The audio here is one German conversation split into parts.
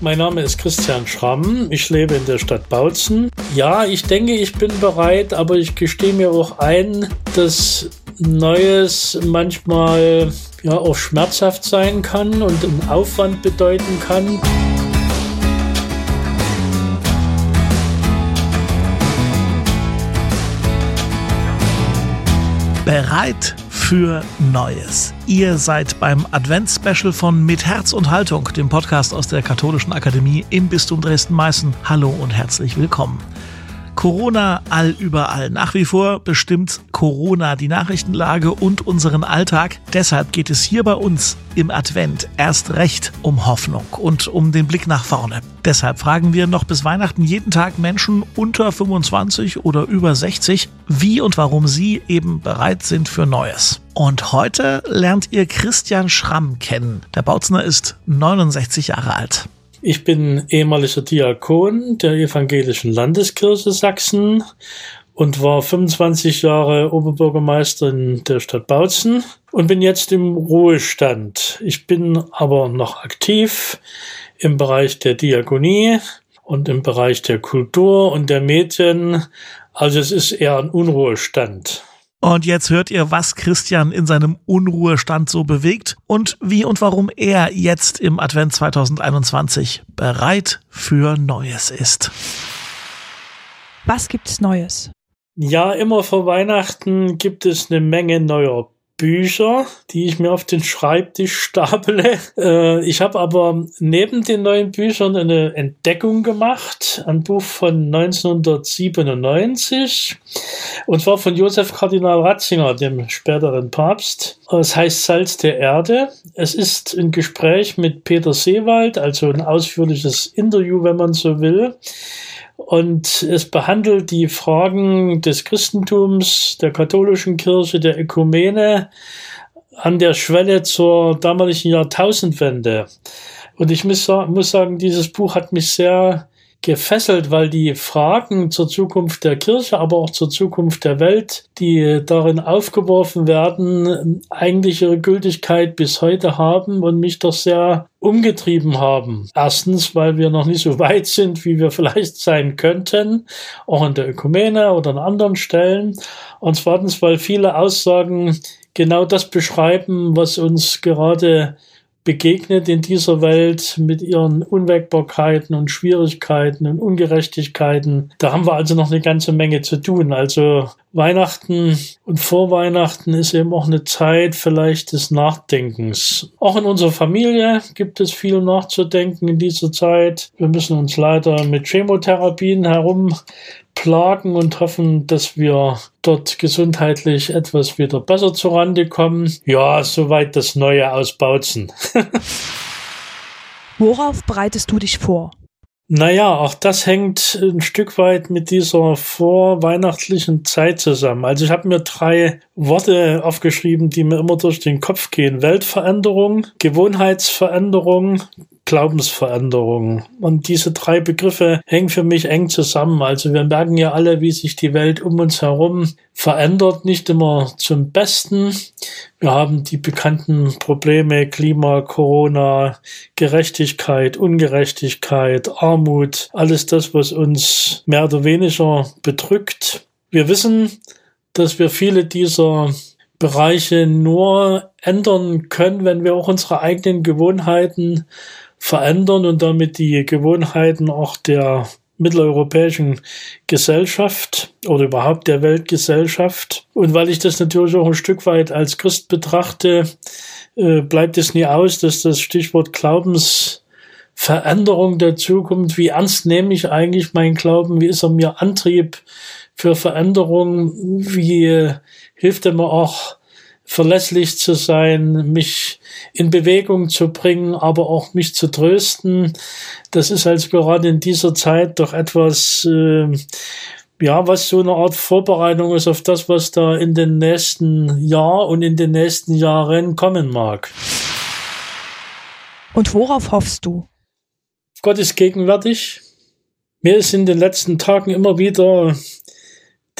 Mein Name ist Christian Schramm. Ich lebe in der Stadt Bautzen. Ja, ich denke, ich bin bereit, aber ich gestehe mir auch ein, dass Neues manchmal ja auch schmerzhaft sein kann und einen Aufwand bedeuten kann. Bereit für Neues. Ihr seid beim Advents-Special von Mit Herz und Haltung, dem Podcast aus der Katholischen Akademie im Bistum Dresden-Meißen. Hallo und herzlich willkommen. Corona all überall. Nach wie vor bestimmt Corona die Nachrichtenlage und unseren Alltag. Deshalb geht es hier bei uns im Advent erst recht um Hoffnung und um den Blick nach vorne. Deshalb fragen wir noch bis Weihnachten jeden Tag Menschen unter 25 oder über 60, wie und warum sie eben bereit sind für Neues. Und heute lernt ihr Christian Schramm kennen. Der Bautzner ist 69 Jahre alt. Ich bin ehemaliger Diakon der Evangelischen Landeskirche Sachsen und war 25 Jahre Oberbürgermeister in der Stadt Bautzen und bin jetzt im Ruhestand. Ich bin aber noch aktiv im Bereich der Diakonie und im Bereich der Kultur und der Medien. Also es ist eher ein Unruhestand. Und jetzt hört ihr, was Christian in seinem Unruhestand so bewegt und wie und warum er jetzt im Advent 2021 bereit für Neues ist. Was gibt's Neues? Ja, immer vor Weihnachten gibt es eine Menge neuer Bücher, die ich mir auf den Schreibtisch staple. Äh, ich habe aber neben den neuen Büchern eine Entdeckung gemacht, ein Buch von 1997, und zwar von Josef Kardinal Ratzinger, dem späteren Papst. Es heißt Salz der Erde. Es ist ein Gespräch mit Peter Seewald, also ein ausführliches Interview, wenn man so will. Und es behandelt die Fragen des Christentums, der katholischen Kirche, der Ökumene an der Schwelle zur damaligen Jahrtausendwende. Und ich muss, sagen, dieses Buch hat mich sehr gefesselt, weil die Fragen zur Zukunft der Kirche, aber auch zur Zukunft der Welt, die darin aufgeworfen werden, eigentlich ihre Gültigkeit bis heute haben und mich doch sehr umgetrieben haben. Erstens, weil wir noch nicht so weit sind, wie wir vielleicht sein könnten, auch in der Ökumene oder an anderen Stellen. Und zweitens, weil viele Aussagen genau das beschreiben, was uns gerade begegnet in dieser Welt mit ihren Unwägbarkeiten und Schwierigkeiten und Ungerechtigkeiten. Da haben wir also noch eine ganze Menge zu tun. Also Weihnachten und vor Weihnachten ist eben auch eine Zeit vielleicht des Nachdenkens. Auch in unserer Familie gibt es viel nachzudenken in dieser Zeit. Wir müssen uns leider mit Chemotherapien herum plagen und hoffen, dass wir dort gesundheitlich etwas wieder besser zurande kommen. Ja, soweit das Neue aus Bautzen. Worauf bereitest du dich vor? Naja, auch das hängt ein Stück weit mit dieser vorweihnachtlichen Zeit zusammen. Also ich habe mir drei Worte aufgeschrieben, die mir immer durch den Kopf gehen. Weltveränderung, Gewohnheitsveränderung, Glaubensveränderung. Und diese drei Begriffe hängen für mich eng zusammen. Also wir merken ja alle, wie sich die Welt um uns herum verändert, nicht immer zum Besten. Wir haben die bekannten Probleme Klima, Corona, Gerechtigkeit, Ungerechtigkeit, Armut, alles das, was uns mehr oder weniger bedrückt. Wir wissen, dass wir viele dieser Bereiche nur ändern können, wenn wir auch unsere eigenen Gewohnheiten verändern und damit die Gewohnheiten auch der mitteleuropäischen Gesellschaft oder überhaupt der Weltgesellschaft. Und weil ich das natürlich auch ein Stück weit als Christ betrachte, äh, bleibt es nie aus, dass das Stichwort Glaubensveränderung der Zukunft, wie ernst nehme ich eigentlich meinen Glauben, wie ist er mir Antrieb für Veränderung, wie hilft er mir auch verlässlich zu sein, mich in Bewegung zu bringen, aber auch mich zu trösten. Das ist also gerade in dieser Zeit doch etwas, äh, ja, was so eine Art Vorbereitung ist auf das, was da in den nächsten Jahr und in den nächsten Jahren kommen mag. Und worauf hoffst du? Gott ist gegenwärtig. Mir ist in den letzten Tagen immer wieder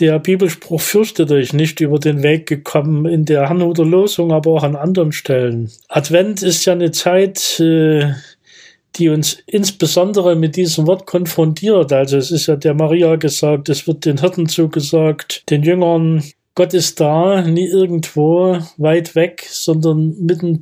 der Bibelspruch fürchtet euch nicht über den Weg gekommen in der Hannover Losung, aber auch an anderen Stellen. Advent ist ja eine Zeit, äh, die uns insbesondere mit diesem Wort konfrontiert. Also es ist ja der Maria gesagt, es wird den Hirten zugesagt, den Jüngern, Gott ist da, nie irgendwo weit weg, sondern mitten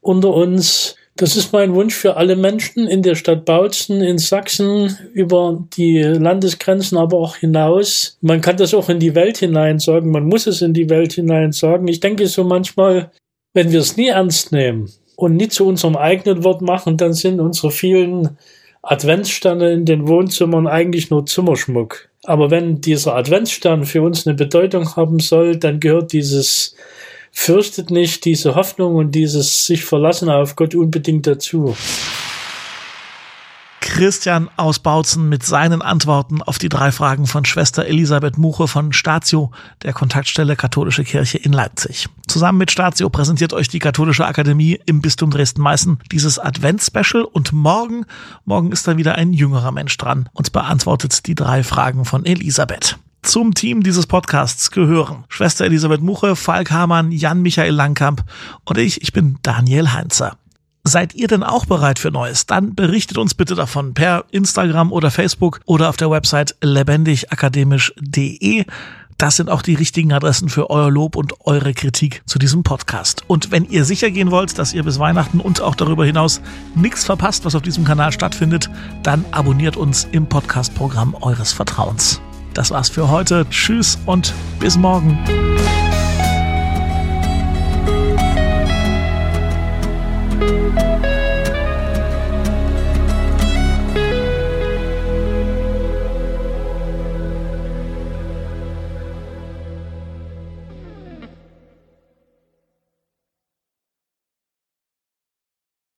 unter uns. Das ist mein Wunsch für alle Menschen in der Stadt Bautzen, in Sachsen, über die Landesgrenzen, aber auch hinaus. Man kann das auch in die Welt hinein sagen, man muss es in die Welt hinein sagen. Ich denke so manchmal, wenn wir es nie ernst nehmen und nie zu unserem eigenen Wort machen, dann sind unsere vielen Adventssterne in den Wohnzimmern eigentlich nur Zimmerschmuck. Aber wenn dieser Adventsstern für uns eine Bedeutung haben soll, dann gehört dieses fürchtet nicht diese Hoffnung und dieses sich verlassen auf Gott unbedingt dazu. Christian aus Bautzen mit seinen Antworten auf die drei Fragen von Schwester Elisabeth Muche von Statio, der Kontaktstelle Katholische Kirche in Leipzig. Zusammen mit Statio präsentiert euch die Katholische Akademie im Bistum Dresden-Meißen dieses Adventsspecial und morgen, morgen ist dann wieder ein jüngerer Mensch dran und beantwortet die drei Fragen von Elisabeth. Zum Team dieses Podcasts gehören Schwester Elisabeth Muche, Falk Hamann, Jan-Michael Langkamp und ich, ich bin Daniel Heinzer. Seid ihr denn auch bereit für Neues? Dann berichtet uns bitte davon per Instagram oder Facebook oder auf der Website lebendigakademisch.de. Das sind auch die richtigen Adressen für euer Lob und eure Kritik zu diesem Podcast. Und wenn ihr sicher gehen wollt, dass ihr bis Weihnachten und auch darüber hinaus nichts verpasst, was auf diesem Kanal stattfindet, dann abonniert uns im Podcast-Programm eures Vertrauens. Das war's für heute. Tschüss und bis morgen.